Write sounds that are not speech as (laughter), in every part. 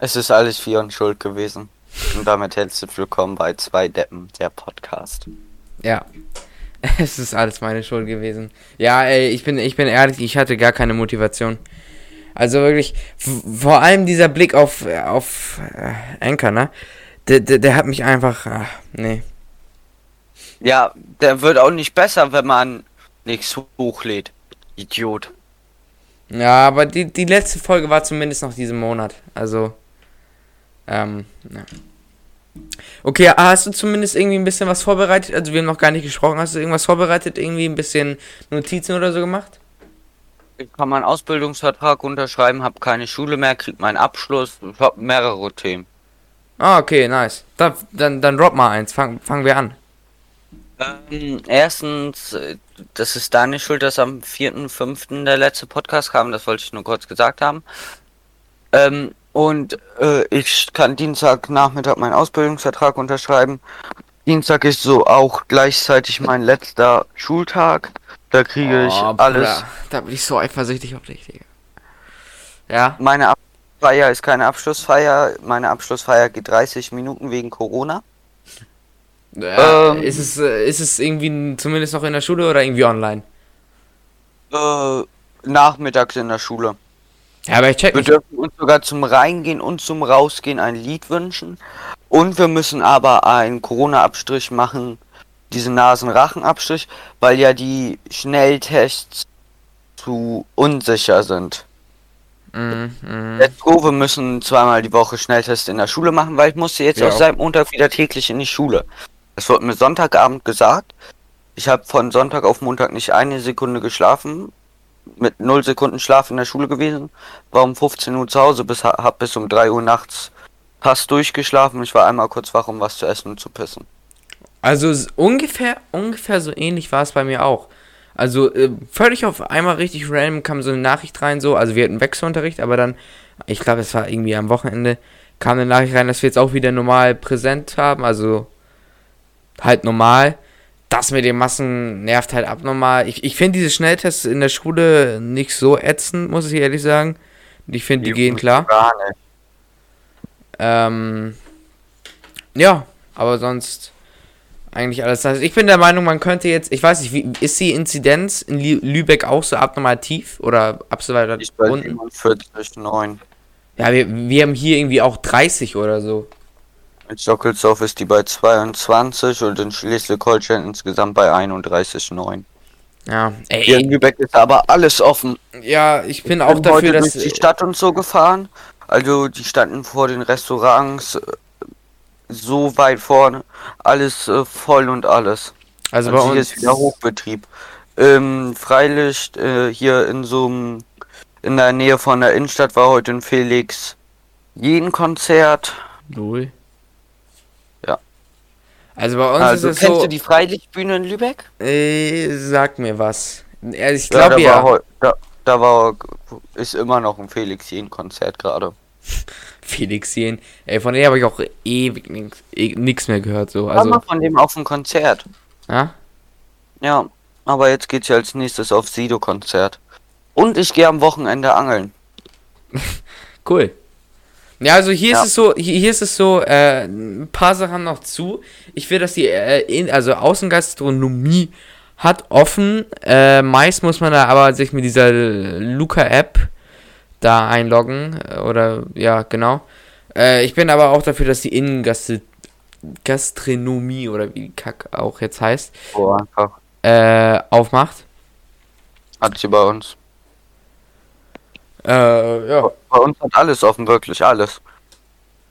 Es ist alles Fion schuld gewesen. Und damit herzlich willkommen bei Zwei Deppen, der Podcast. Ja. (laughs) Es ist alles meine Schuld gewesen. Ja, ey, ich bin, ich bin ehrlich, ich hatte gar keine Motivation. Also wirklich, vor allem dieser Blick auf, auf äh, Anchor, ne? Der, der, der hat mich einfach, ach, nee. Ja, der wird auch nicht besser, wenn man nichts hochlädt. Idiot. Ja, aber die, die letzte Folge war zumindest noch diesen Monat. Also, ähm, ja. Okay, hast du zumindest irgendwie ein bisschen was vorbereitet? Also, wir haben noch gar nicht gesprochen. Hast du irgendwas vorbereitet? Irgendwie ein bisschen Notizen oder so gemacht? Ich kann meinen Ausbildungsvertrag unterschreiben, habe keine Schule mehr, krieg meinen Abschluss. Ich habe mehrere Themen. Ah, okay, nice. Da, dann, dann drop mal eins. Fang, fangen wir an. Ähm, erstens, äh, das ist deine Schuld, dass am 4.5. der letzte Podcast kam, das wollte ich nur kurz gesagt haben. Ähm, und äh, ich kann Dienstagnachmittag meinen Ausbildungsvertrag unterschreiben. Dienstag ist so auch gleichzeitig mein letzter Schultag. Da kriege ich Oh, alles. Bruder, Da bin ich so eifersüchtig auf dich, Digga. Ja? Meine Abschlussfeier ist keine Abschlussfeier. Meine Abschlussfeier geht 30 Minuten wegen Corona. ja Ähm. ist, es, äh, ist es irgendwie zumindest noch in der Schule oder irgendwie online? Äh, nachmittags in der Schule. Ja, aber ich check Wir nicht. dürfen uns sogar zum Reingehen und zum Rausgehen ein Lied wünschen. Und wir müssen aber einen Corona-Abstrich machen, diesen Nasenrachenabstrich, weil ja die Schnelltests zu unsicher sind. Mhm. Let's go, wir müssen zweimal die Woche Schnelltests in der Schule machen, weil ich musste jetzt Ja. auch seit Montag wieder täglich in die Schule. Das wurde mir Sonntagabend gesagt. Ich habe von Sonntag auf Montag nicht eine Sekunde geschlafen. Mit null Sekunden Schlaf in der Schule gewesen. War um 15 Uhr zu Hause, bis, hab bis um 3 Uhr nachts fast durchgeschlafen. Ich war einmal kurz wach, um was zu essen und zu pissen. Also ungefähr, ungefähr so ähnlich war es bei mir auch. Also äh, völlig auf einmal richtig random kam so eine Nachricht rein, so, also wir hatten Wechselunterricht, aber dann, ich glaube, es war irgendwie am Wochenende, kam eine Nachricht rein, dass wir jetzt auch wieder normal präsent haben, also halt normal. Das mit den Massen nervt halt abnormal. Ich, ich finde diese Schnelltests in der Schule nicht so ätzend, muss ich ehrlich sagen. Ich finde, die gehen klar. Ähm, ja, aber sonst eigentlich alles. Also ich bin der Meinung, man könnte jetzt, ich weiß nicht, wie, ist die Inzidenz in Lü Lübeck auch so abnormal tief oder absolut unten? 47,9. Ja, wir, wir haben hier irgendwie auch 30 oder so. In Stockelsdorf ist die bei 22 und in Schleswig-Holstein insgesamt bei 31,9. Ja, Hier in ey, Lübeck ist aber alles offen. ja, ich bin Ich auch bin dafür, dass. die Stadt und so gefahren. Also die standen vor den Restaurants äh, so weit vorne. Alles äh, voll und alles. Also Also, bei hier uns. ist wieder Hochbetrieb. Ähm, Freilicht äh, hier in so einem in der Nähe von der Innenstadt war heute ein Felix jeden Konzert. Null. Also bei uns Also ist es kennst so. du die Freilichtbühne in Lübeck? Äh, sag mir was. Ich Ja, glaube da ja. da, da war ist immer noch ein Felix jeden Konzert gerade. (laughs) Felix Jen. Ey, von dem habe ich auch ewig nichts nix mehr gehört. So. War mal Also, von dem auf ein Konzert. ja? Ja, aber jetzt geht's ja als nächstes auf Sido-Konzert. Und ich gehe am Wochenende angeln. (laughs) Cool. Ja, also hier Ja. ist es so, hier, hier ist es so, äh, ein paar Sachen noch zu. Ich will, dass die, äh, in, also Außengastronomie hat offen. Äh, meist muss man da aber sich mit dieser Luca-App da einloggen. äh, Oder, ja, genau. Äh, ich bin aber auch dafür, dass die Innengastronomie oder wie Kack auch jetzt heißt, Oh, einfach. äh, aufmacht. Hat sie bei uns. Äh, ja. Bei uns hat alles offen, wirklich alles.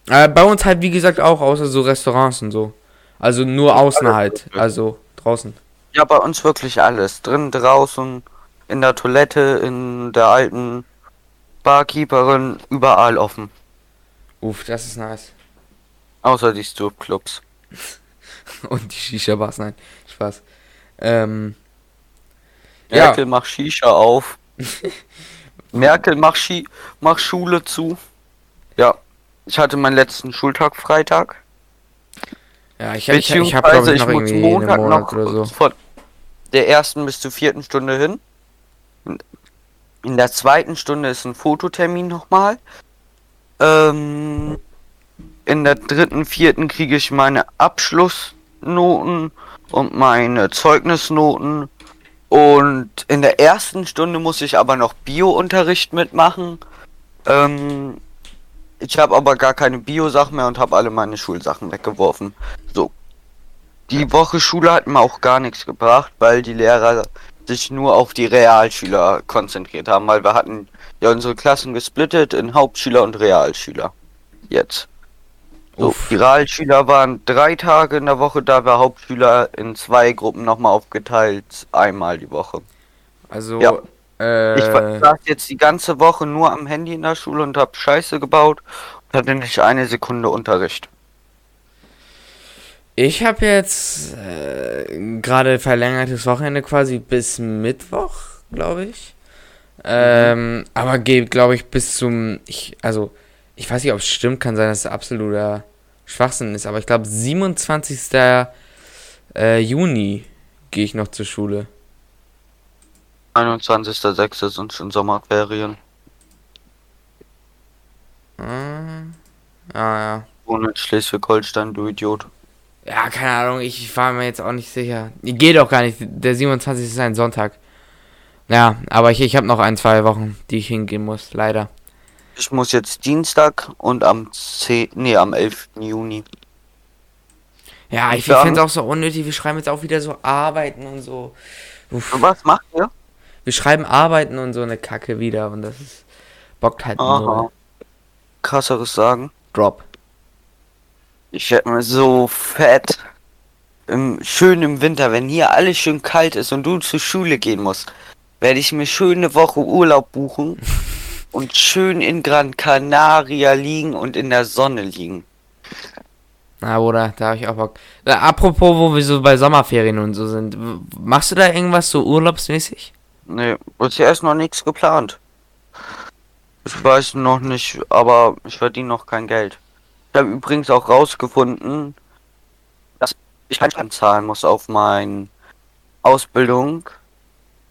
Äh, bei uns halt, wie gesagt, auch, außer so Restaurants und so. Also nur außen halt. Also draußen. Ja, bei uns wirklich alles. Drin, draußen, in der Toilette, in der alten Barkeeperin, überall offen. Uff, das ist nice. Außer die Stripclubs. (laughs) Und die Shisha-Bars, nein. Spaß. Ähm. Ja. Merkel, mach Shisha auf. (laughs) Merkel, mach, Schi mach Schule zu. Ja, ich hatte meinen letzten Schultag Freitag. Ja, ich, ich, ich habe, glaube ich, noch muss irgendwie einen Montag Monat noch oder so. von der ersten bis zur vierten Stunde hin. In der zweiten Stunde ist ein Fototermin nochmal. Ähm, in der dritten, vierten kriege ich meine Abschlussnoten und meine Zeugnisnoten. Und in der ersten Stunde muss ich aber noch Bio-Unterricht mitmachen. Ähm, ich habe aber gar keine Bio-Sachen mehr und habe alle meine Schulsachen weggeworfen. So. Die Woche Schule hat mir auch gar nichts gebracht, weil die Lehrer sich nur auf die Realschüler konzentriert haben, weil wir hatten ja unsere Klassen gesplittet in Hauptschüler und Realschüler. Jetzt. So, die Realschüler waren drei Tage in der Woche, da wir Hauptschüler in zwei Gruppen nochmal aufgeteilt, einmal die Woche. Also, Ja. äh, Ich war- saß jetzt die ganze Woche nur am Handy in der Schule und hab Scheiße gebaut und hatte nicht eine Sekunde Unterricht. ich habe jetzt äh, gerade verlängertes Wochenende quasi bis Mittwoch, glaube ich. Ähm, aber geht, glaube ich, bis zum, ich, also, ich weiß nicht, ob es stimmt, kann sein, dass es absoluter Schwachsinn ist, aber ich glaube, 27. Äh, Juni gehe ich noch zur Schule. 21.06. sind schon Sommerferien. Ah, ah ja. Ohne Schleswig-Holstein, du Idiot. Ja, keine Ahnung, ich war mir jetzt auch nicht sicher. Geht auch gar nicht, der 27. ist ein Sonntag. Ja, aber ich, ich habe noch ein, zwei Wochen, die ich hingehen muss, leider. Ich muss jetzt Dienstag und am 10. Nee, am 11. Juni. Ja, ich finde es auch so unnötig. Wir schreiben jetzt auch wieder so Arbeiten und so. Uff. Und was macht ihr? Wir schreiben Arbeiten und so eine Kacke wieder und das ist. Bockt halt Aha. nur. Krasseres sagen. Drop. Ich hätte mir so fett. Im, schön im Winter, wenn hier alles schön kalt ist und du zur Schule gehen musst, werde ich mir schön eine Woche Urlaub buchen (laughs) und schön in Gran Canaria liegen und in der Sonne liegen. Na, oder? Da habe ich auch Bock. Apropos, wo wir so bei Sommerferien und so sind. Machst du da irgendwas so urlaubsmäßig? Nee, bisher ist noch nichts geplant. Ich weiß noch nicht, aber ich verdiene noch kein Geld. Ich habe übrigens auch rausgefunden, dass ich kein Steuern zahlen muss auf mein Ausbildung,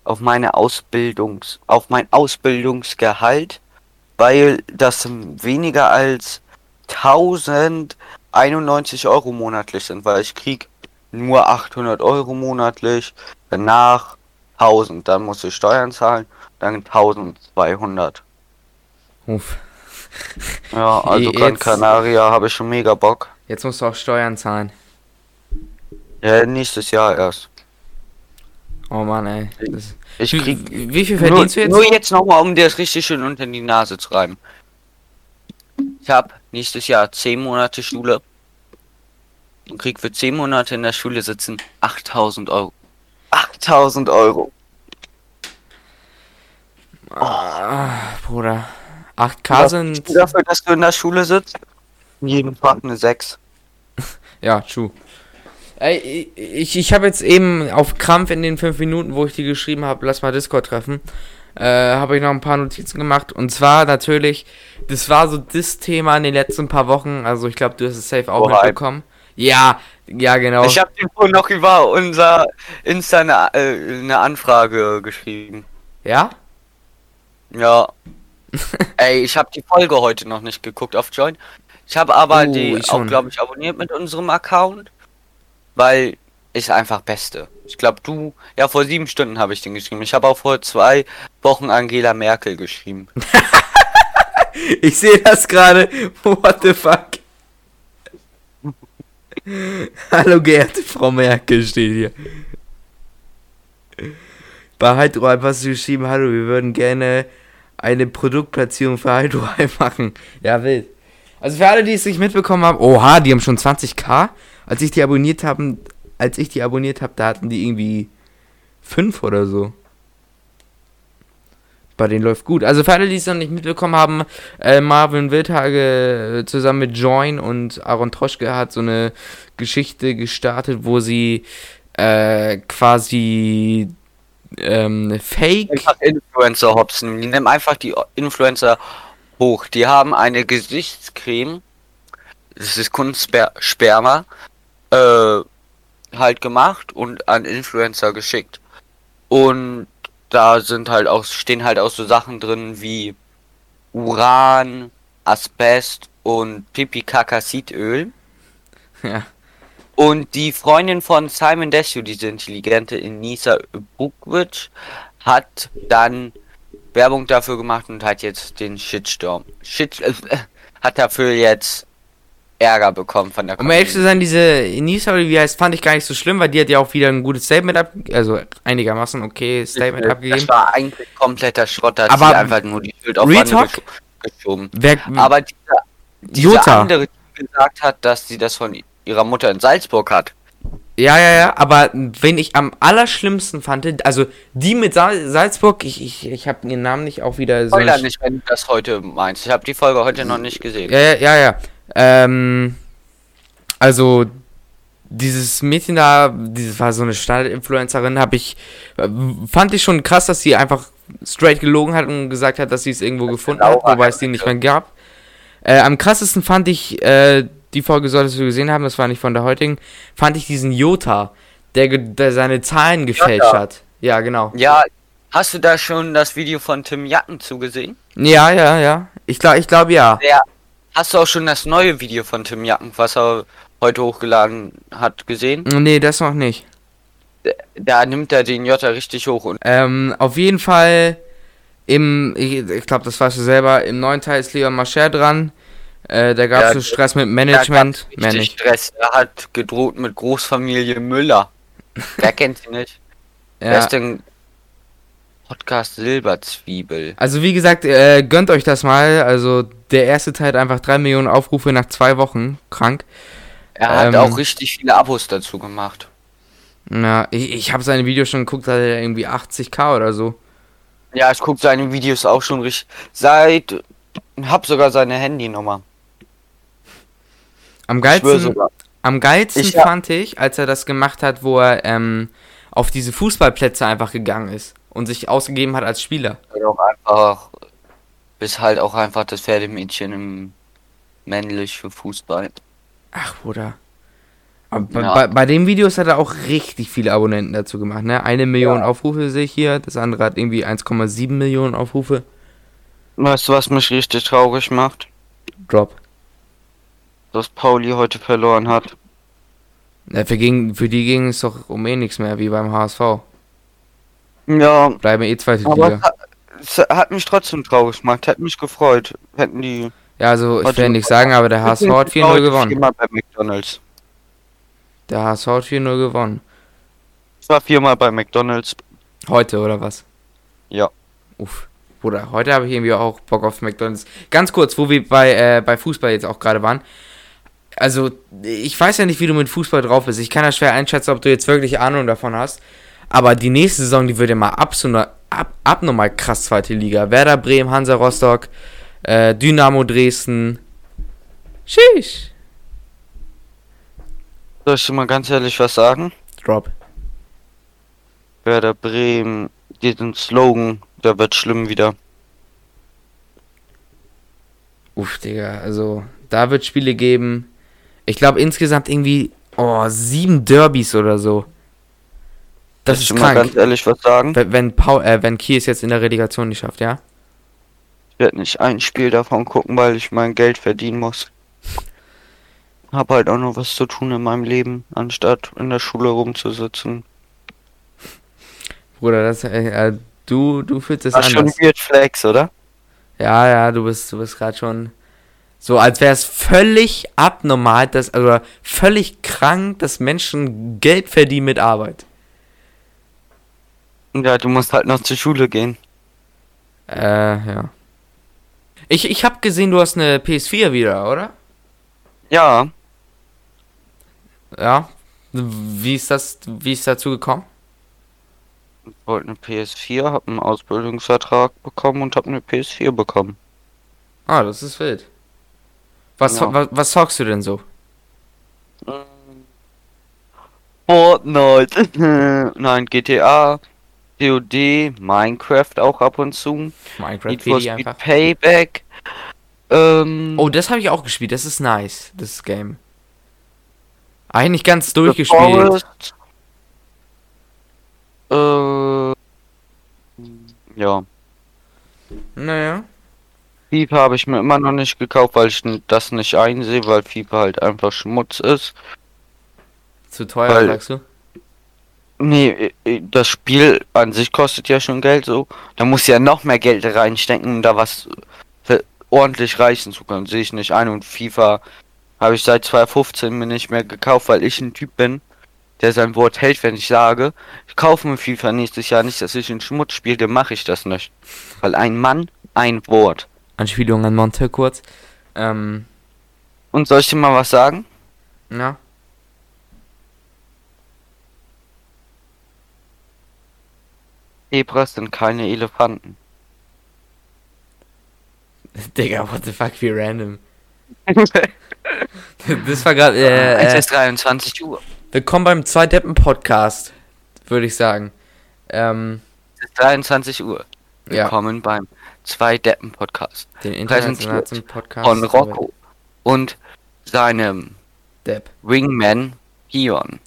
auf meine Ausbildungs, auf mein Ausbildungsgehalt, weil das weniger als 1091 Euro monatlich sind, weil ich krieg nur 800 Euro monatlich, danach 1000, dann muss ich Steuern zahlen, dann 1200. Uff. Ja, also (laughs) Gran Jetzt- Canaria habe ich schon mega Bock. Jetzt musst du auch Steuern zahlen. Ja, nächstes Jahr erst. Oh Mann, ey. Das, Ich wie, krieg wie viel nur, verdienst du jetzt? nur jetzt nochmal, um dir das richtig schön unter die Nase zu reiben. Ich habe nächstes Jahr 10 Monate Schule und krieg für 10 Monate in der Schule sitzen 8000 Euro. 8000 Euro. Ah, Bruder. 8K Was sind. dafür, dass du in der Schule sitzt? Jeden Tag eine 6. (laughs) Ja, true. Ey, ich, ich habe jetzt eben auf Krampf in den fünf Minuten, wo ich dir geschrieben habe, lass mal Discord treffen, äh, habe ich noch ein paar Notizen gemacht. Und zwar natürlich, das war so das Thema in den letzten paar Wochen. Also ich glaube, du hast es safe auch Oha. mitbekommen. Ja, ja, genau. Ich habe dir vorhin noch über unser Insta eine, äh, eine Anfrage geschrieben. Ja? Ja. (laughs) Ey, ich habe die Folge heute noch nicht geguckt auf Join. Ich habe aber Oh, die ich auch, glaube ich, abonniert mit unserem Account, weil ist einfach Beste. Ich glaube, du, ja, vor sieben Stunden habe ich den geschrieben. Ich habe auch vor zwei Wochen Angela Merkel geschrieben. (laughs) Ich sehe das gerade. What the fuck? (laughs) Hallo geehrte Frau Merkel steht hier. Bei Hydroheim hast du geschrieben, hallo, wir würden gerne eine Produktplatzierung für Hydroheim (laughs) machen. Ja, wild. Also für alle, die es nicht mitbekommen haben, oha, die haben schon 20k. Als ich die abonniert haben, als ich die abonniert habe, da hatten die irgendwie 5 oder so. Bei denen läuft gut. Also für alle, die es noch nicht mitbekommen haben, äh, Marvin Wildhage äh, zusammen mit Join und Aaron Troschke hat so eine Geschichte gestartet, wo sie äh, quasi ähm, Fake. Einfach Influencer hopsen. Die nehmen einfach die Influencer hoch. Die haben eine Gesichtscreme. Das ist Kunstsperma. Äh, halt gemacht und an Influencer geschickt. Und da sind halt auch, stehen halt auch so Sachen drin wie Uran, Asbest und Pipi-Kakasidöl. Ja. Und die Freundin von Simon Desue, diese intelligente Inisa Bukvic, hat dann Werbung dafür gemacht und hat jetzt den Shitstorm. Shit, äh, hat dafür jetzt Ärger bekommen von der Um ehrlich zu sein, diese oder wie heißt, fand ich gar nicht so schlimm, weil die hat ja auch wieder ein gutes Statement ab, also einigermaßen okay Statement Das abgegeben. war eigentlich kompletter Schrott, da hat Aber sie einfach nur die Schuld auf Real andere Talk? gesch- geschoben. Wer, Aber dieser, dieser Jota. andere, die gesagt hat, dass sie das von ihrer Mutter in Salzburg hat. Ja, ja, ja, aber wen ich am allerschlimmsten fand, also die mit Sal Salzburg, ich, ich, ich habe ihren Namen nicht auch wieder so. Spoiler nicht, wenn du das heute meinst. Ich habe die Folge heute noch nicht gesehen. Ja, ja, ja, ja. Ähm, also dieses Mädchen da, dieses war so eine Standard-Influencerin, habe ich, äh, fand ich schon krass, dass sie einfach straight gelogen hat und gesagt hat, dass sie es irgendwo gefunden hat, Laura wobei es die nicht mehr gab. Äh, am krassesten fand ich, äh, die Folge solltest du gesehen haben, das war nicht von der heutigen, fand ich diesen Jota, der, der seine Zahlen gefälscht Jota. hat. Ja, genau. Ja, hast du da schon das Video von Tim Jacken zugesehen? Ja, ja, ja. Ich glaube, ich glaube ja. Der, hast du auch schon das neue Video von Tim Jacken, was er heute hochgeladen hat, gesehen? Nee, das noch nicht. Da nimmt er den Jota richtig hoch und Ähm, auf jeden Fall im, ich, ich glaube, das weißt du selber, im neuen Teil ist Leon Mascher dran. Äh, da gab es Ja, so Stress mit Management. hat Mehr. Stress. Er hat gedroht mit Großfamilie Müller. (laughs) Wer kennt sie nicht? Wer Ja. ist denn Podcast Silberzwiebel? Also wie gesagt, äh, gönnt euch das mal. Also der erste Teil hat einfach 3 Millionen Aufrufe nach zwei Wochen. Krank. Er hat Ähm, auch richtig viele Abos dazu gemacht. Na, ich, ich habe seine Videos schon geguckt, da hat er irgendwie 80k oder so. Ja, ich gucke seine Videos auch schon richtig. Seit. Hab sogar seine Handynummer. Am geilsten, am geilsten Ich fand ich, als er das gemacht hat, wo er ähm, auf diese Fußballplätze einfach gegangen ist und sich ausgegeben hat als Spieler. Auch einfach. Bis halt auch einfach das Pferdemädchen im männlichen Fußball. Ach, Bruder. Aber bei, Ja. bei, bei den Videos hat er auch richtig viele Abonnenten dazu gemacht, ne? Eine Million Aufrufe sehe ich hier, das andere hat irgendwie 1,7 Millionen Aufrufe. Weißt du, was mich richtig traurig macht? Drop. Dass Pauli heute verloren hat. Ja, für, ging, für die ging es doch um eh nichts mehr, wie beim HSV. Ja, Bleiben eh zweite aber es hat, es hat mich trotzdem traurig gemacht. Hätte mich gefreut. Hätten die. Ja, also ich will nichts sagen, aber der HSV hat 4-0 gewonnen. Viermal bei McDonalds. Der HSV hat 4-0 gewonnen. Ich war viermal bei McDonalds. Heute, oder was? Ja. Uff. Bruder, heute habe ich irgendwie auch Bock auf McDonalds. Ganz kurz, wo wir bei, äh, bei Fußball jetzt auch gerade waren. Also, ich weiß ja nicht, wie du mit Fußball drauf bist. Ich kann ja schwer einschätzen, ob du jetzt wirklich Ahnung davon hast. Aber die nächste Saison, die wird ja mal absonder, ab, abnormal krass zweite Liga. Werder Bremen, Hansa Rostock, äh, Dynamo Dresden. Sheesh. Soll ich dir mal ganz ehrlich was sagen? Drop. Werder Bremen, diesen Slogan, der wird schlimm wieder. Uff, Digga, also da wird Spiele geben. Ich glaube insgesamt irgendwie, oh, sieben Derbys oder so. Das ich ist mal krank. ganz ehrlich was sagen? Wenn, wenn, Paul, äh, wenn Kiel es jetzt in der Relegation nicht schafft, ja? Ich werde nicht ein Spiel davon gucken, weil ich mein Geld verdienen muss. Hab halt auch noch was zu tun in meinem Leben, anstatt in der Schule rumzusitzen. Bruder, das, äh, äh, du, du fühlst es ist schon anders. Weird Flex, oder? Ja, ja, du bist, du bist gerade schon so, als wäre es völlig abnormal, dass, also völlig krank, dass Menschen Geld verdienen mit Arbeit. Ja, du musst halt noch zur Schule gehen. Äh, ja. Ich, ich habe gesehen, du hast eine PS4 wieder, oder? Ja, Ja. Wie ist das, wie ist dazu gekommen? ich wollte eine PS4, hab einen Ausbildungsvertrag bekommen und hab eine PS4 bekommen. Ah, das ist wild. Was, Genau. was, was zockst du denn so? Fortnite, (laughs) nein, GTA, COD, Minecraft auch ab und zu, Minecraft Need for Speed einfach. Payback, ähm, Oh, das habe ich auch gespielt. Das ist nice, das Game. Eigentlich ganz durchgespielt. Äh, ja, Naja. FIFA habe ich mir immer noch nicht gekauft, weil ich das nicht einsehe, weil FIFA halt einfach Schmutz ist. Zu teuer, Weil- sagst du? Nee, äh, das Spiel an sich kostet ja schon Geld so. Da muss ja noch mehr Geld reinstecken, um da was für ordentlich reißen zu können. Sehe ich nicht ein. Und FIFA habe ich seit 2015 mir nicht mehr gekauft, weil ich ein Typ bin, der sein Wort hält, wenn ich sage, ich kaufe mir FIFA nächstes Jahr nicht, dass ich in Schmutz spiele, dann mache ich das nicht. Weil ein Mann, ein Wort. Anspielung an Monte kurz. Ähm, Und soll ich dir mal was sagen? ja. Zebras sind keine Elefanten. (laughs) Digga, what the fuck, wie random. (laughs) Das war gerade, es äh, äh, ist 23 Uhr. willkommen beim Zwei-Deppen-Podcast, würde ich sagen. Ähm, Es ist 23 Uhr. ja, Willkommen beim Zwei Deppen Podcast den internationalen Podcast. von Rocco und seinem Depp. Wingman Pion.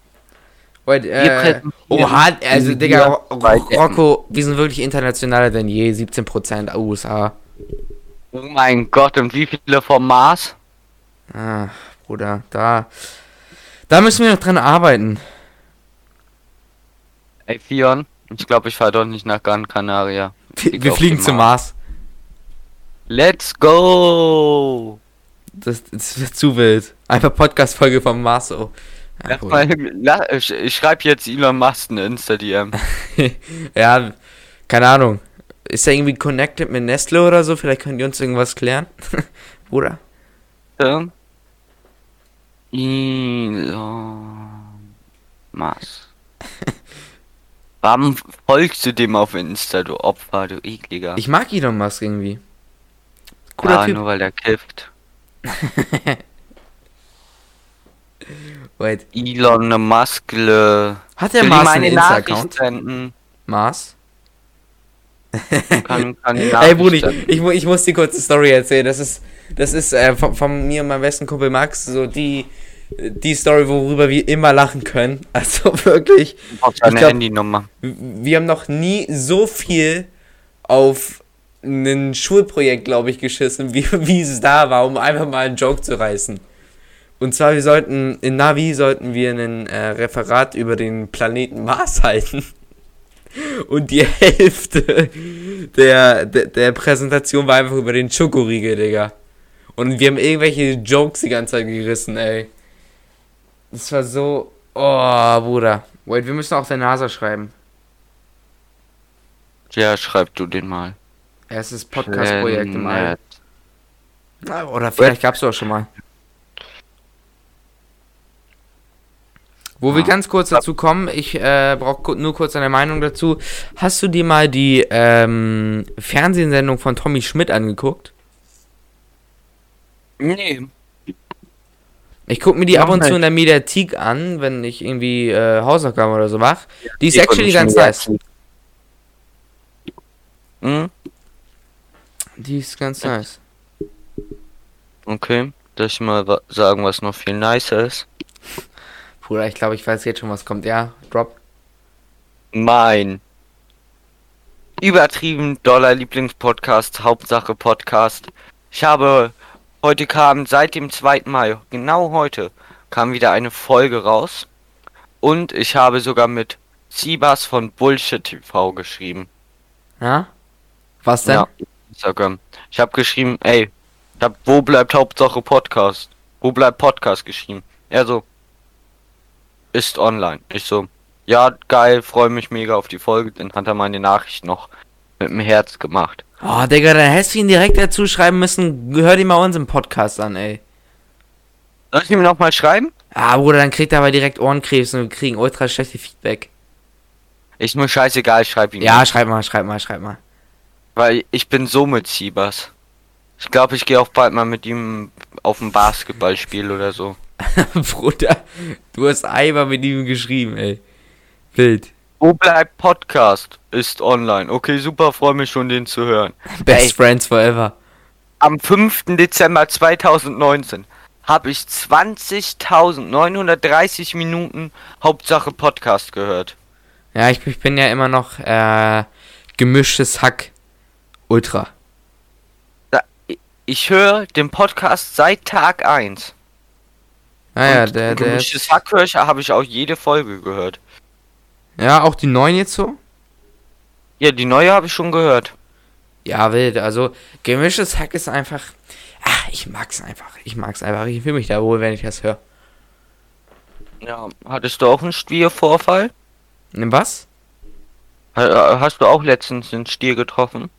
Wait, Wir äh, oha, also, Digga, Rocco, wir sind wirklich internationaler denn je, 17% USA. Oh mein Gott, und wie viele vom Mars? Ah, Bruder, da, da müssen wir noch dran arbeiten. Ey, Pion, ich glaube, ich fahre doch nicht nach Gran Canaria. Wir, Flieg wir fliegen zum Mars. Let's go! Das, das wird zu wild. Einfach Podcast-Folge vom Mars, so. Ja, mal, ich ich schreibe jetzt Elon Musk eine Insta-DM. (laughs) ja, keine Ahnung. Ist er irgendwie connected mit Nestle oder so? Vielleicht können die uns irgendwas klären. (laughs) Bruder. Ähm, Elon Musk. (laughs) Warum folgst du dem auf Insta, du Opfer, du ekliger? Ich mag Elon Musk irgendwie. Cooler ja, Typ. nur weil der kifft. Wait. Elon Musk. Hat der Mars eine einen Insta-Account? Mars? Kann, (laughs) kann die Ey, Bruder, ich, ich, mu- ich muss die kurze Story erzählen. Das ist, das ist äh, von, von mir und meinem besten Kumpel Max so die, die Story, worüber wir immer lachen können. (laughs) Also wirklich. Auf glaub- Handynummer. Wir haben noch nie so viel auf ein Schulprojekt, glaube ich, geschissen, (laughs) wie, wie es da war, um einfach mal einen Joke zu reißen. Und zwar, wir sollten, in Navi sollten wir ein äh, Referat über den Planeten Mars (laughs) halten. Und die Hälfte der, der, der Präsentation war einfach über den Schokoriegel, Digga. Und wir haben irgendwelche Jokes die ganze Zeit gerissen, ey. Das war so. Oh, Bruder. Wait, wir müssen auch der NASA schreiben. Ja, schreib du den mal. Erstes Podcast-Projekt im All. Ah, Oder vielleicht gab's auch schon mal. Wo wir Ah. ganz kurz dazu kommen, ich äh, brauche nur kurz eine Meinung dazu. Hast du dir mal die ähm, Fernsehsendung von Tommy Schmidt angeguckt? Nee. Ich gucke mir die ab und zu nicht. in der Mediathek an, wenn ich irgendwie äh, Hausaufgaben oder so mache. Die ist Die actually ganz nice. jetzt- Hm? Die ist ganz nice. Okay. Soll ich mal sagen, was noch viel nicer ist? Bruder, ich glaube, ich weiß jetzt schon, was kommt. Ja, drop. Mein übertrieben doller Lieblingspodcast, Hauptsache Podcast. Ich habe heute kam seit dem 2. Mai, genau heute, kam wieder eine Folge raus. Und ich habe sogar mit Sibas von Bullshit TV geschrieben. Ja? Was denn? Ja, Instagram. Ich habe geschrieben, ey, hab, wo bleibt Hauptsache Podcast? Wo bleibt Podcast geschrieben? Er so, ist online. Ich so, ja, geil, freue mich mega auf die Folge. Dann hat er meine Nachricht noch mit dem Herz gemacht. Oh, Digga, dann hättest du ihn direkt dazu schreiben müssen, hör dir mal unseren Podcast an, ey. Soll ich ihm noch mal schreiben? Ah, Bruder, dann kriegt er aber direkt Ohrenkrebs und wir kriegen ultra schlechte Feedback. Ist mir scheißegal, ich schreibe ihm. Ja, schreib mal, schreib mal, schreib mal. Weil ich bin so mit Sibas. Ich glaube, ich gehe auch bald mal mit ihm auf ein Basketballspiel oder so. (laughs) Bruder, du hast einmal mit ihm geschrieben, ey. Wild. Wo bleibt Podcast? Ist online. Okay, super, freue mich schon, den zu hören. Best Ey. Friends Forever. Am 5. Dezember 2019 habe ich 20.930 Minuten Hauptsache Podcast gehört. Ja, ich, ich bin ja immer noch äh, gemischtes Hack Ultra. ich höre den Podcast seit Tag 1. Naja, Und der, der. Gemischtes Hack höre ich, habe ich auch jede Folge gehört. Ja, auch die neuen jetzt so? Ja, die neue habe ich schon gehört. Ja, wild. Also, gemischtes Hack ist einfach. Ach, ich mag's einfach. Ich mag's einfach. Ich fühle mich da wohl, wenn ich das höre. Ja, hattest du auch einen Stiervorfall? Ne, was? Ha- Hast du auch letztens einen Stier getroffen?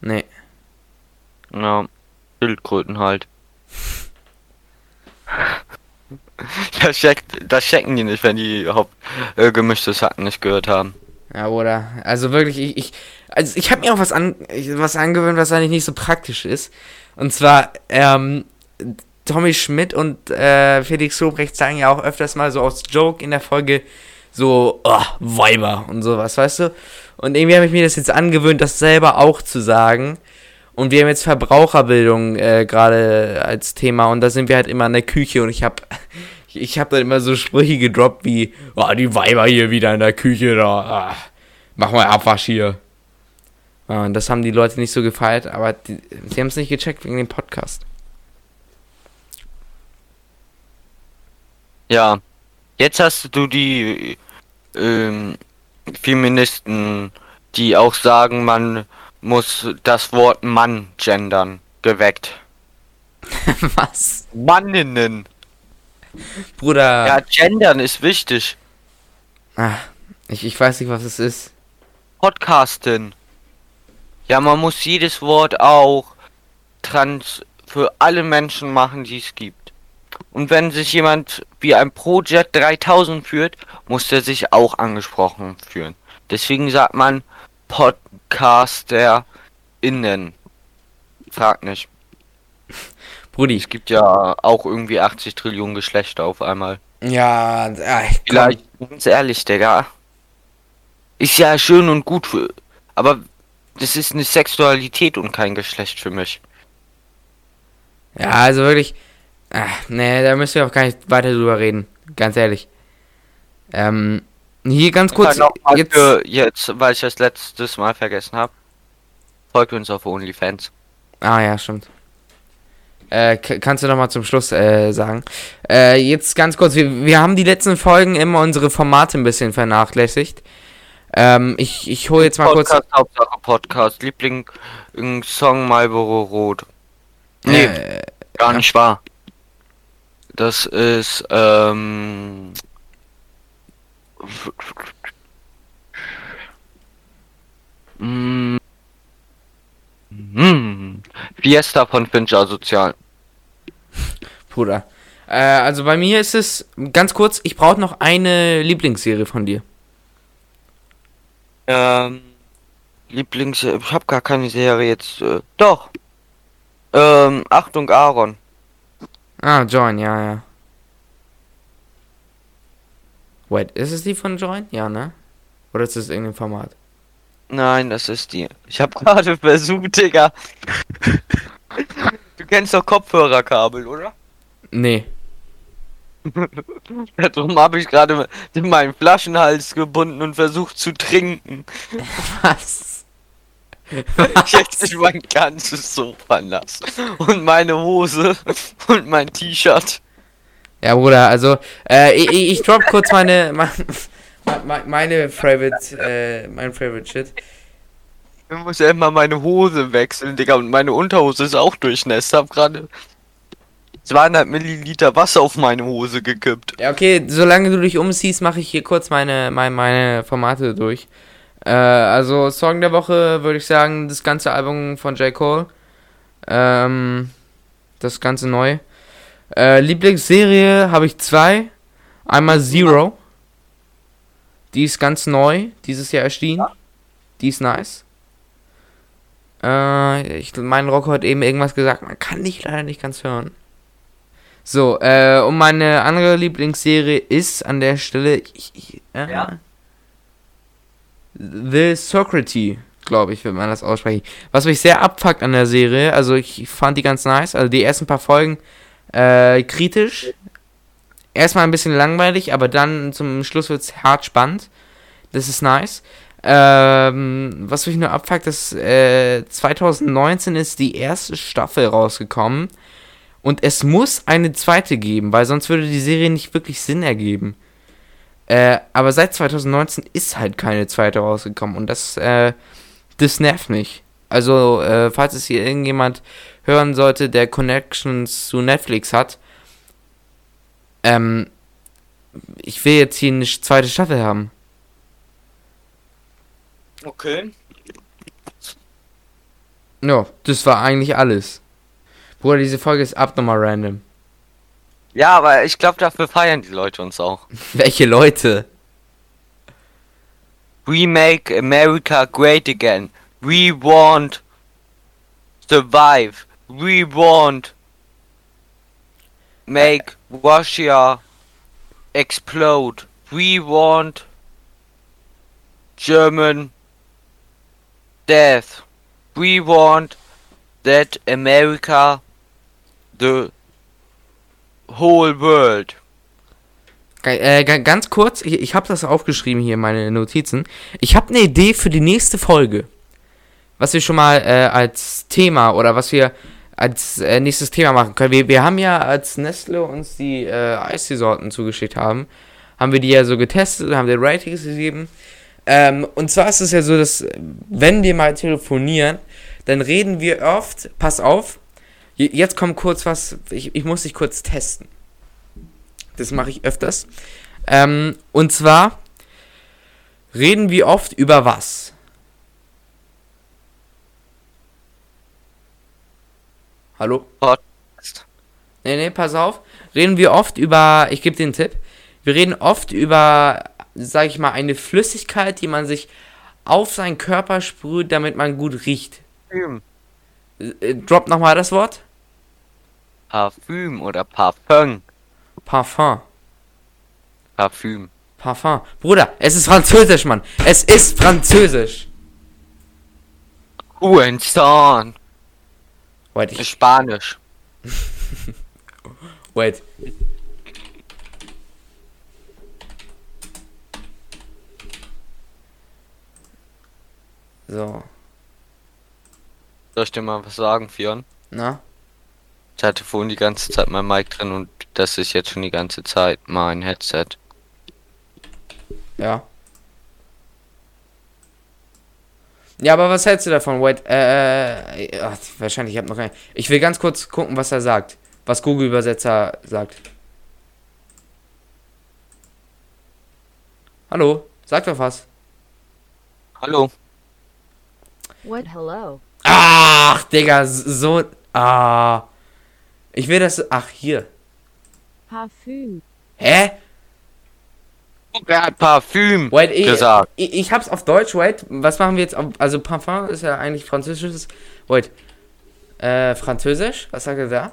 Nee. Ja, Schildkröten halt. (laughs) Das, checkt, das checken die nicht, wenn die Haupt äh, gemischtes Hacken nicht gehört haben. Ja, oder? Also wirklich, ich, ich also ich habe mir auch was an was angewöhnt, was eigentlich nicht so praktisch ist. Und zwar, ähm, Tommy Schmidt und äh, Felix Lobrecht sagen ja auch öfters mal so aus Joke in der Folge so, oh, Weiber und sowas, weißt du? Und irgendwie habe ich mir das jetzt angewöhnt, das selber auch zu sagen. Und wir haben jetzt Verbraucherbildung äh, gerade als Thema und da sind wir halt immer in der Küche und ich habe (laughs) ich habe dann immer so Sprüche gedroppt wie, oh, die Weiber hier wieder in der Küche da, ah, mach mal Abwasch hier. Ja, und das haben die Leute nicht so gefeiert, aber die, sie haben es nicht gecheckt wegen dem Podcast. Ja, jetzt hast du die ähm, Feministen, die auch sagen, man muss das Wort Mann gendern, geweckt. (laughs) Was? Manninnen. Bruder, Ja, gendern ist wichtig. ah, ich, ich weiß nicht, was es ist. Podcasten. Ja, man muss jedes Wort auch trans für alle Menschen machen, die es gibt. Und wenn sich jemand wie ein Project 3000 führt, muss der sich auch angesprochen fühlen. Deswegen sagt man Podcaster innen. Frag nicht. Brudi. Es gibt ja auch irgendwie 80 Trillionen Geschlechter auf einmal. Ja, ah, Vielleicht, ganz ehrlich, Digga. Ist ja schön und gut für. Aber das ist eine Sexualität und kein Geschlecht für mich. Ja, also wirklich. Ach, nee, da müssen wir auch gar nicht weiter drüber reden. Ganz ehrlich. Ähm, hier ganz kurz. Jetzt, für jetzt, weil ich das letztes Mal vergessen habe. Folgt uns auf OnlyFans. ah ja, stimmt. Äh, kannst du noch mal zum Schluss äh, sagen. Äh, jetzt ganz kurz. Wir, wir haben die letzten Folgen immer unsere Formate ein bisschen vernachlässigt. Ähm, ich, ich hole jetzt mal kurz. Podcast, Hauptsache Podcast. Liebling ein Song Marlboro Rot. Nee, Äh, gar nicht wahr. Das ist, ähm. Mm. Mm. Fiesta von Fincher Sozial. Bruder. Äh, also bei mir ist es ganz kurz. Ich brauche noch eine Lieblingsserie von dir. Ähm, Lieblings, ich habe gar keine Serie jetzt. Äh, doch. Ähm, Achtung Aaron. Ah, Join, ja, ja. Wait, ist es die von Join? Ja, ne? Oder ist es irgendein Format? Nein, das ist die. Ich habe gerade (laughs) versucht, Digga. du kennst doch Kopfhörerkabel, oder? Nee. (laughs) Darum habe ich gerade meinen Flaschenhals gebunden und versucht zu trinken. Was? Jetzt ist mein ganzes Sofa nass. Und meine Hose und mein T-Shirt. Ja, Bruder, also, äh, ich, ich drop kurz meine, (laughs) meine, meine Favorite, äh, mein Favorite Shit. Ich muss ja immer meine Hose wechseln, Digga. Und meine Unterhose ist auch durchnässt. Hab gerade 200 Milliliter Wasser auf meine Hose gekippt. Ja, okay, solange du dich umziehst, mache ich hier kurz meine, meine, meine Formate durch. Äh, also, Song der Woche würde ich sagen, das ganze Album von J. Cole. Ähm, das ganze neu. Äh, Lieblingsserie habe ich zwei. Einmal Zero. Die ist ganz neu, dieses Jahr erschienen. Die ist nice. Äh, ich, mein Rock hat eben irgendwas gesagt, man kann dich leider nicht ganz hören. So, äh, und meine andere Lieblingsserie ist an der Stelle ich, ich, äh, Ja. The Socrates, glaube ich, wenn man das aussprechen. Was mich sehr abfuckt an der Serie, also ich fand die ganz nice, also die ersten paar Folgen äh, kritisch. Erstmal ein bisschen langweilig, aber dann zum Schluss wird's hart spannend. Das ist nice. Äh, Ähm, was mich nur abfuckt, ist, äh, 2019 ist die erste Staffel rausgekommen. Und es muss eine zweite geben, weil sonst würde die Serie nicht wirklich Sinn ergeben. Äh, aber seit 2019 ist halt keine zweite rausgekommen. Und das, äh, das nervt mich. Also, äh, falls es hier irgendjemand hören sollte, der Connections zu Netflix hat, ähm, ich will jetzt hier eine zweite Staffel haben. Okay. Ja, das war eigentlich alles. Bruder, diese Folge ist abnormal random. Ja, aber ich glaube, dafür feiern die Leute uns auch. (laughs) Welche Leute? We make America great again. We want survive. We want make Russia explode. We want German death. We want that America the whole world. Äh, ga- ganz kurz, ich, ich habe das aufgeschrieben hier, meine Notizen. Ich habe eine Idee für die nächste Folge. Was wir schon mal äh, als Thema oder was wir als äh, nächstes Thema machen können. Wir, wir haben ja, als Nestle uns die äh, Eistee-Sorten zugeschickt haben, haben wir die ja so getestet und haben den Ratings gegeben. Ähm, und zwar ist es ja so, dass äh, wenn wir mal telefonieren, dann reden wir oft, pass auf, je- jetzt kommt kurz was, ich, ich muss dich kurz testen. Das mache ich öfters. Ähm, und zwar reden wir oft über was? Hallo? Podcast. Nee, nee, pass auf. Reden wir oft über, ich gebe dir einen Tipp. Wir reden oft über, sag ich mal, eine Flüssigkeit, die man sich auf seinen Körper sprüht, damit man gut riecht. Parfüm. Äh, drop nochmal das Wort. Parfüm oder Parfum. Parfum. Parfüm. Parfum. Bruder, es ist französisch, Mann. Es ist französisch. Hurensohn. Wait, ich, Spanisch. (laughs) wait. So, Soll ich dir mal was sagen, Fion? na? Ich hatte vorhin die ganze Zeit mein Mic drin und das ist jetzt schon die ganze Zeit mein Headset. Ja. Ja, aber was hältst du davon? Wait, äh, äh, ach, wahrscheinlich, ich hab noch kein. Ich will ganz kurz gucken, was er sagt. Was Google-Übersetzer sagt. Hallo? Sag doch was. Hallo. What hello? Ach, Digga, so. Ah. Ich will das. Ach, hier. Parfüm. Hä? Wer hat Parfüm Wait, ich, gesagt? ich, ich hab's auf Deutsch, wait. Was machen wir jetzt? Auf, also, Parfum ist ja eigentlich französisches. Wait. Äh, französisch? Was sagt er da?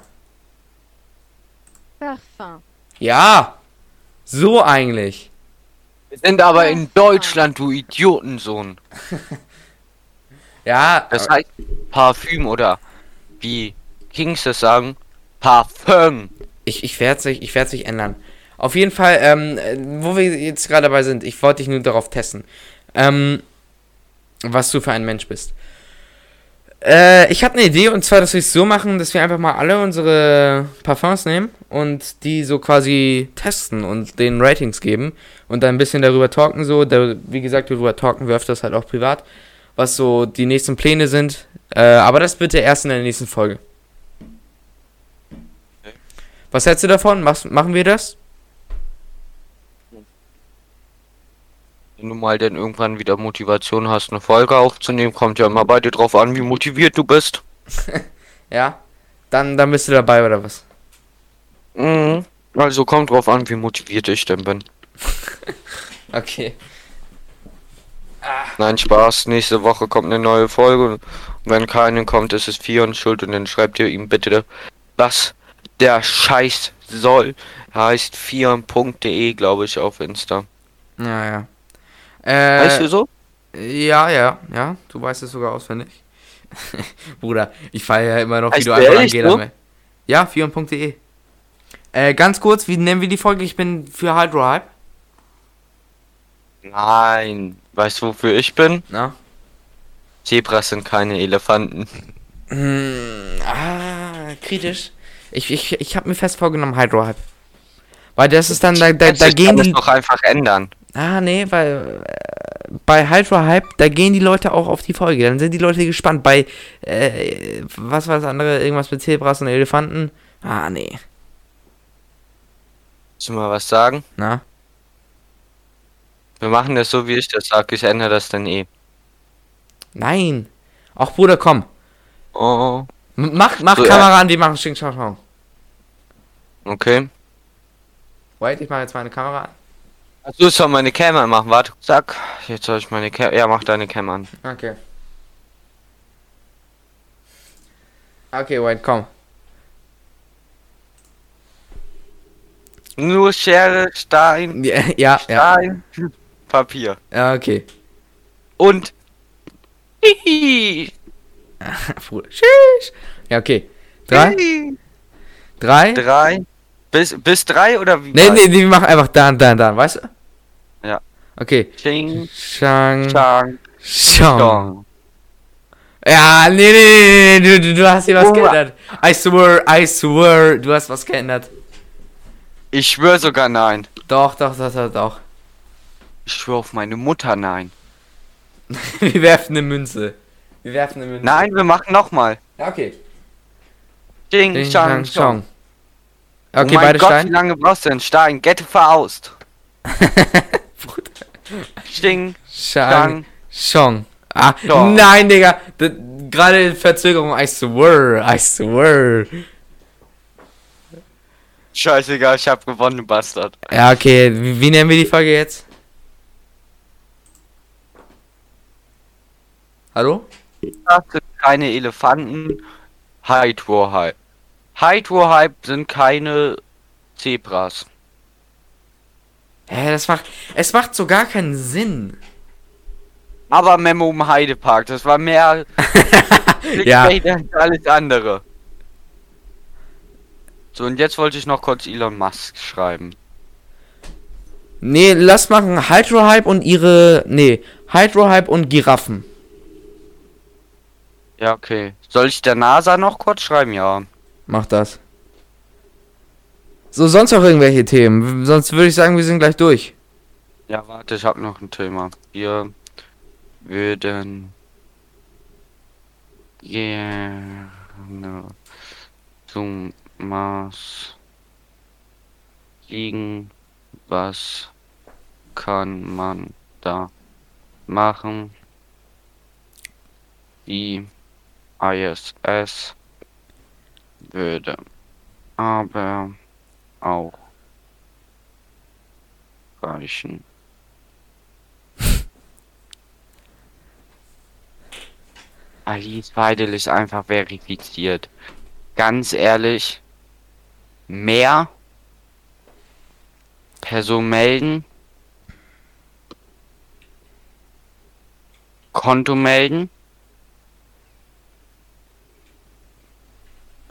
Parfum. Ja. So eigentlich. Wir sind aber in Deutschland, du Idiotensohn. (laughs) Ja. Das heißt Parfüm oder wie Kings das sagen, Parfum. Ich, ich werde sich, ich werde sich ändern. Auf jeden Fall, ähm, äh, wo wir jetzt gerade dabei sind, ich wollte dich nur darauf testen, ähm, was du für ein Mensch bist. Äh, ich habe eine Idee und zwar, dass wir es so machen, dass wir einfach mal alle unsere Parfums nehmen und die so quasi testen und den Ratings geben und dann ein bisschen darüber talken, so, da, wie gesagt, darüber talken wir öfters halt auch privat, was so die nächsten Pläne sind. Äh, aber das bitte erst in der nächsten Folge. Was hältst du davon? Machst, machen wir das? Wenn du mal denn irgendwann wieder Motivation hast, eine Folge aufzunehmen, kommt ja immer bei dir drauf an, wie motiviert du bist. (laughs) Ja? Dann, dann bist du dabei oder was? Mhm. Also kommt drauf an, wie motiviert ich denn bin. (laughs) Okay. Nein, Spaß. Nächste Woche kommt eine neue Folge. Und wenn keine kommt, ist es Fion schuld. Und dann schreibt ihr ihm bitte, was der Scheiß soll. Heißt fion.de, glaube ich, auf Insta. Ja, ja. Äh, Weißt du so? Ja, ja, ja. Du weißt es sogar auswendig. (laughs) Bruder, ich feiere ja immer noch, wie Heißt du einfach so? Mer- Ja, fion.de. Äh, ganz kurz, wie nennen wir die Folge? Ich bin für Hydro Hype. Nein. Weißt du, wofür ich bin? Na? Zebras sind keine Elefanten. Hm, ah, kritisch. Ich, ich, ich habe mir fest vorgenommen, Hydro-Hype. Weil das ist dann, da, da, da gehen kann das die... doch einfach ändern. Ah, nee, weil äh, bei Hydro-Hype, da gehen die Leute auch auf die Folge. Dann sind die Leute gespannt. Bei, äh, was war das andere? Irgendwas mit Zebras und Elefanten? Ah, nee. Willst du mal was sagen? Na? Wir machen das so, wie ich das sage. Ich ändere das dann eh. Nein. Auch Bruder, komm. Oh, M mach mach So, äh, Kamera an, wir machen Xing Shang. okay. Wait, ich mache jetzt meine Kamera an. Also du soll meine Cam anmachen. Warte, zack. Jetzt soll ich meine Cam. Ja, mach deine Cam an. Okay. Okay, wait, komm. Nur Schere, Stein, Ja, ja, ja. Stein, Papier. ja okay. Und. Tschüss. Ja, okay. Drei, drei. Drei. Bis, bis drei oder wie? Nee, nee, nee, wir machen einfach dann, dann, dann, weißt du? Okay. Ching, Shang, Chang, Shang. Dong. Ja, nee, nee, nee, nee, du, du hast hier was Oh. geändert. I swear, I swear, du hast was geändert. Ich schwör sogar nein. Doch, doch, doch, doch, doch. Ich schwör auf meine Mutter nein. (laughs) Wir werfen eine Münze. Wir werfen eine Münze. Nein, wir machen nochmal. Ja, okay. Ding, Ding, Chang, Shang. Shang. Oh Okay, mein beide Gott, wie Steine. lange brauchst du denn? Stein, Gette veraust. (laughs) (laughs) Bruder. Ding, Shang. Shang. Ah, Shang. nein, Digga. Gerade Verzögerung, I swear, I swear. Scheißegal, ich hab gewonnen, du Bastard. Ja, okay, wie, wie nennen wir die Folge jetzt? Hallo? Sind keine Elefanten. Hydro-Hype. Hydro-Hype sind keine Zebras. Hä, das macht, es macht so gar keinen Sinn. Aber Memo im Heidepark, das war mehr (laughs) Ja. Als alles andere. So, und jetzt wollte ich noch kurz Elon Musk schreiben. Nee, lass machen Hydro-Hype und ihre, nee, Hydro-Hype und Giraffen. Ja, okay. Soll ich der NASA noch kurz schreiben? Ja. Mach das. So, sonst noch irgendwelche Themen? Sonst würde ich sagen, wir sind gleich durch. Ja, warte, ich habe noch ein Thema. Wir würden gerne zum Mars fliegen. Was kann man da machen? Die ISS würde aber auch reichen. (laughs) Alice Weidel ist einfach verifiziert. Ganz ehrlich, mehr Person melden, Konto melden.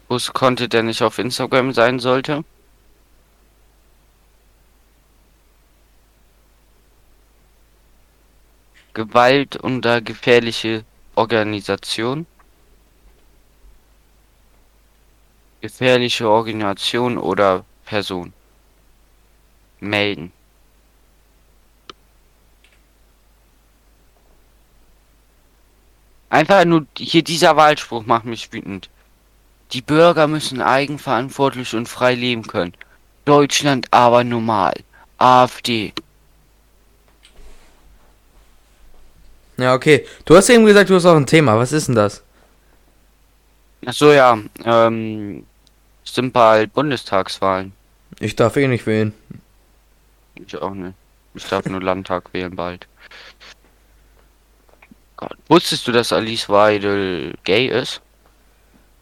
Bus konnte der nicht auf Instagram sein sollte. Gewalt unter gefährliche Organisation. Gefährliche Organisation oder Person. Melden. Einfach nur hier dieser Wahlspruch macht mich wütend. Die Bürger müssen eigenverantwortlich und frei leben können. Deutschland aber normal. AfD. Ja, okay. Du hast eben gesagt, du hast auch ein Thema. Was ist denn das? Ach so ja, ähm, sind bald Bundestagswahlen. Ich darf eh nicht wählen. Ich auch nicht. Ich darf nur (laughs) Landtag wählen bald. Gott, wusstest du, dass Alice Weidel gay ist?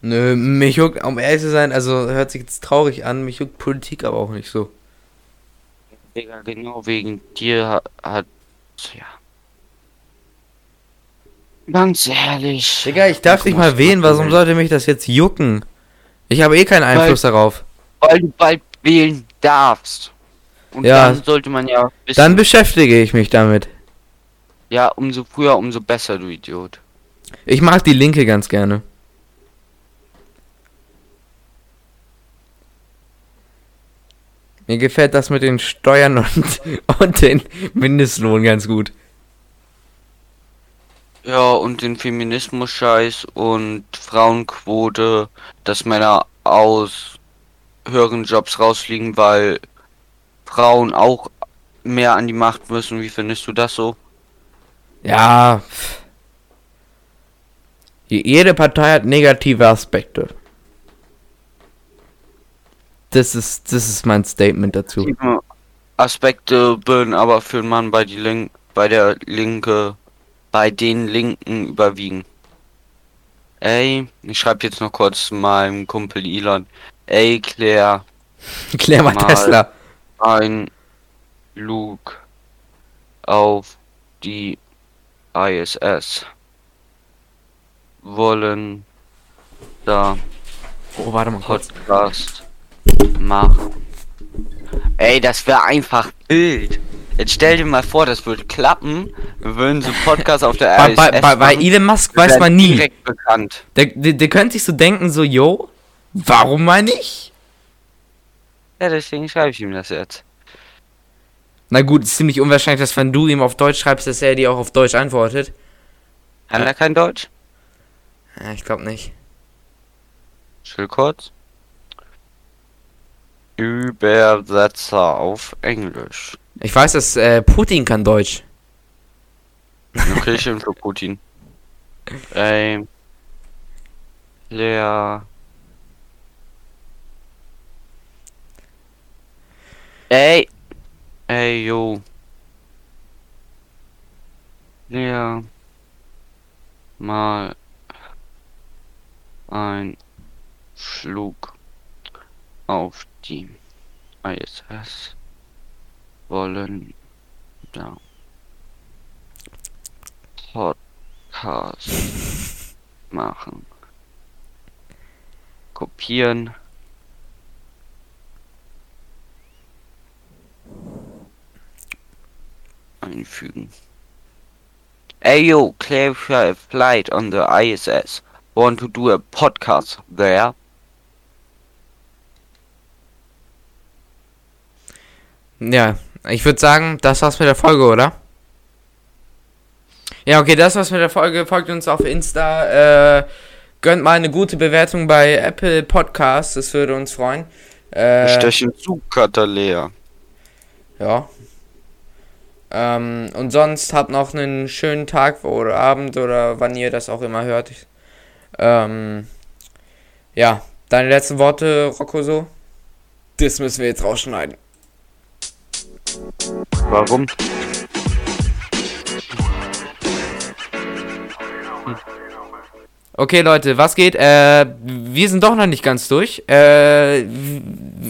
Nö, mich juckt, um ehrlich zu sein, also hört sich jetzt traurig an, mich juckt Politik aber auch nicht so. Digga, genau wegen dir hat, hat ja. Ganz ehrlich. Digga, ich darf nicht mal, wählen, warum sollte mich das jetzt jucken? Ich habe eh keinen Einfluss darauf. Weil du bald wählen darfst. Und Ja. dann sollte man ja wissen. Dann beschäftige ich mich damit. Ja, umso früher, umso besser, du Idiot. Ich mag die Linke ganz gerne. Mir gefällt das mit den Steuern und, (laughs) und den Mindestlohn ganz gut. Ja, und den Feminismus-Scheiß und Frauenquote, dass Männer aus höheren Jobs rausfliegen, weil Frauen auch mehr an die Macht müssen. Wie findest du das so? Ja. Jede Partei hat negative Aspekte. Das ist, das ist mein Statement dazu. Aspekte würden aber für einen Mann bei die Link bei der Linke bei den Linken überwiegen. Ey, ich schreibe jetzt noch kurz meinem Kumpel Elon. Ey, Claire, Klär mal. Tesla. ein Luke auf die ISS. Wollen da Oh, warte mal kurz. Podcast machen. Ey, das wäre einfach wild. Jetzt stell dir mal vor, das würde klappen. Wir würden so Podcast auf der Bei, ISS bei, bei, bei machen. Elon Musk weiß man nie. Direkt bekannt. Der, der, der könnte sich so denken, so, yo, warum mal nicht? Ja, deswegen schreibe ich ihm das jetzt. Na gut, ist ziemlich unwahrscheinlich, dass wenn du ihm auf Deutsch schreibst, dass er dir auch auf Deutsch antwortet. Kann er kein Deutsch? Ja, ich glaube nicht. Chill kurz. Übersetzer auf Englisch. Ich weiß, dass äh, Putin kann Deutsch. (laughs) Okay, stimmt für Putin. Ey. Lea. Ey. Ey, yo. Lea. Mal. Ein Flug auf die ISS wollen da Podcast machen. Kopieren. Einfügen. Ayo, clarify a flight on the ISS. Want to do a podcast there? Ja, ich würde sagen, das war's mit der Folge, oder? Ja, okay, das war's mit der Folge. Folgt uns auf Insta. Äh, gönnt mal eine gute Bewertung bei Apple Podcasts. Das würde uns freuen. Äh, Stechen zu, Katalea. ja. Ähm, und sonst habt noch einen schönen Tag oder Abend oder wann ihr das auch immer hört. Ähm, ja, deine letzten Worte, Rocco, so? Das müssen wir jetzt rausschneiden. Warum? Okay, Leute, was geht? Äh, wir sind doch noch nicht ganz durch. Äh,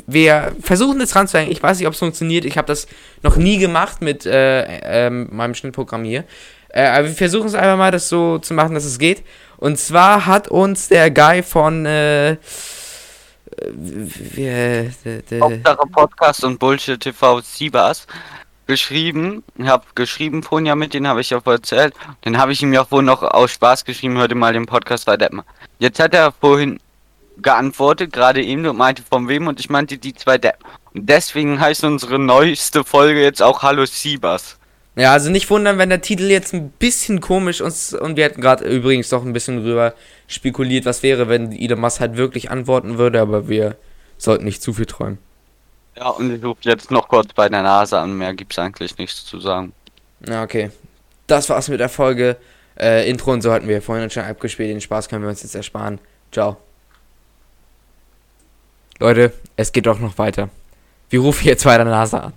wir versuchen das ranzuhängen. Ich weiß nicht, ob es funktioniert. Ich habe das noch nie gemacht mit äh, ähm, meinem Schnittprogramm hier. Äh, aber wir versuchen es einfach mal, das so zu machen, dass es geht. Und zwar hat uns der Guy von äh, wie, äh, Hauptsache Podcast und Bullshit TV Siebers geschrieben. Ich habe geschrieben vorhin ja mit, den habe ich ja vorhin erzählt. Den habe ich ihm ja vorhin noch aus Spaß geschrieben, hörte mal den Podcast weiter. Jetzt hat er vorhin geantwortet, gerade eben, und meinte von wem und ich meinte die zwei Deppen. Und deswegen heißt unsere neueste Folge jetzt auch Hallo Siebers. Ja, also nicht wundern, wenn der Titel jetzt ein bisschen komisch ist. Und wir hatten gerade übrigens doch ein bisschen drüber spekuliert, was wäre, wenn Elon Musk halt wirklich antworten würde, aber wir sollten nicht zu viel träumen. Ja, und ich rufe jetzt noch kurz bei der Nase an, mehr gibt's eigentlich nichts zu sagen. Ja, okay. Das war's mit der Folge. Äh, Intro und so hatten wir vorhin schon abgespielt. Den Spaß können wir uns jetzt ersparen. Ciao. Leute, es geht doch noch weiter. Wir rufen jetzt bei der NASA an.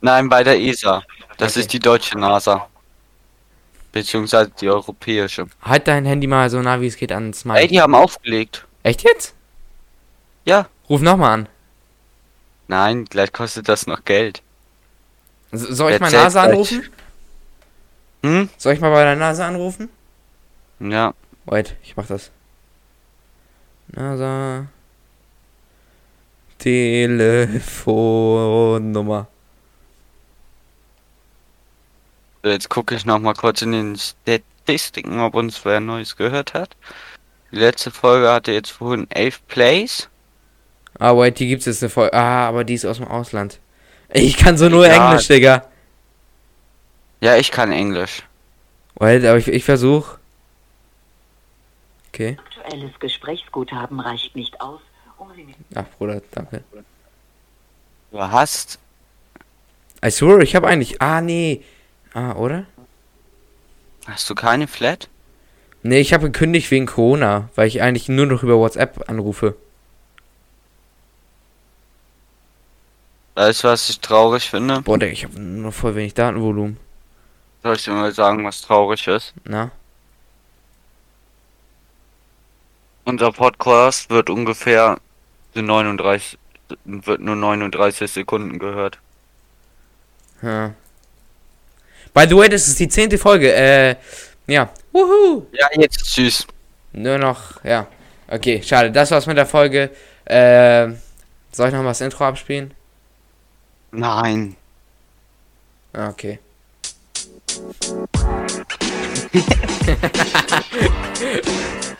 Nein, bei der ESA. Das Okay. ist die deutsche NASA. Beziehungsweise die europäische. Halt dein Handy mal so nah wie es geht ans Ey, Mic. die haben aufgelegt. Echt jetzt? Ja. Ruf nochmal an. Nein, gleich kostet das noch Geld. S- Soll ich mal Erzähl's NASA anrufen? Hm? Soll ich mal bei der NASA anrufen? Ja. Wait, ich mach das. NASA. Telefonnummer. Jetzt gucke ich noch mal kurz in den Statistiken, ob uns wer Neues gehört hat. Die letzte Folge hatte jetzt vorhin 11 Plays. Ah, wait, die gibt's jetzt eine Folge. Ah, aber die ist aus dem Ausland. Ich kann so nur Ja. Englisch, Digga. Ja, ich kann Englisch. Wait, aber ich, ich versuch. Okay. Aktuelles Gesprächsguthaben reicht nicht aus, um Sie Ach, Bruder, danke. Du hast. I swear, ich habe eigentlich. Ah, nee. Ah, oder? Hast du keine Flat? Nee, ich habe gekündigt wegen Corona, weil ich eigentlich nur noch über WhatsApp anrufe. Weißt du, was ich traurig finde? Boah, Digga, ich habe nur noch voll wenig Datenvolumen. Soll ich dir mal sagen, was traurig ist? Na? Unser Podcast wird ungefähr zu 39, wird nur 39 Sekunden gehört. Ja. By the way, das ist die zehnte Folge. Äh, ja. Wuhu! Ja, jetzt tschüss. Nur noch, ja. Okay, schade. Das war's mit der Folge. Äh, soll ich noch mal das Intro abspielen? Nein. Ah, Okay. (laughs) (laughs)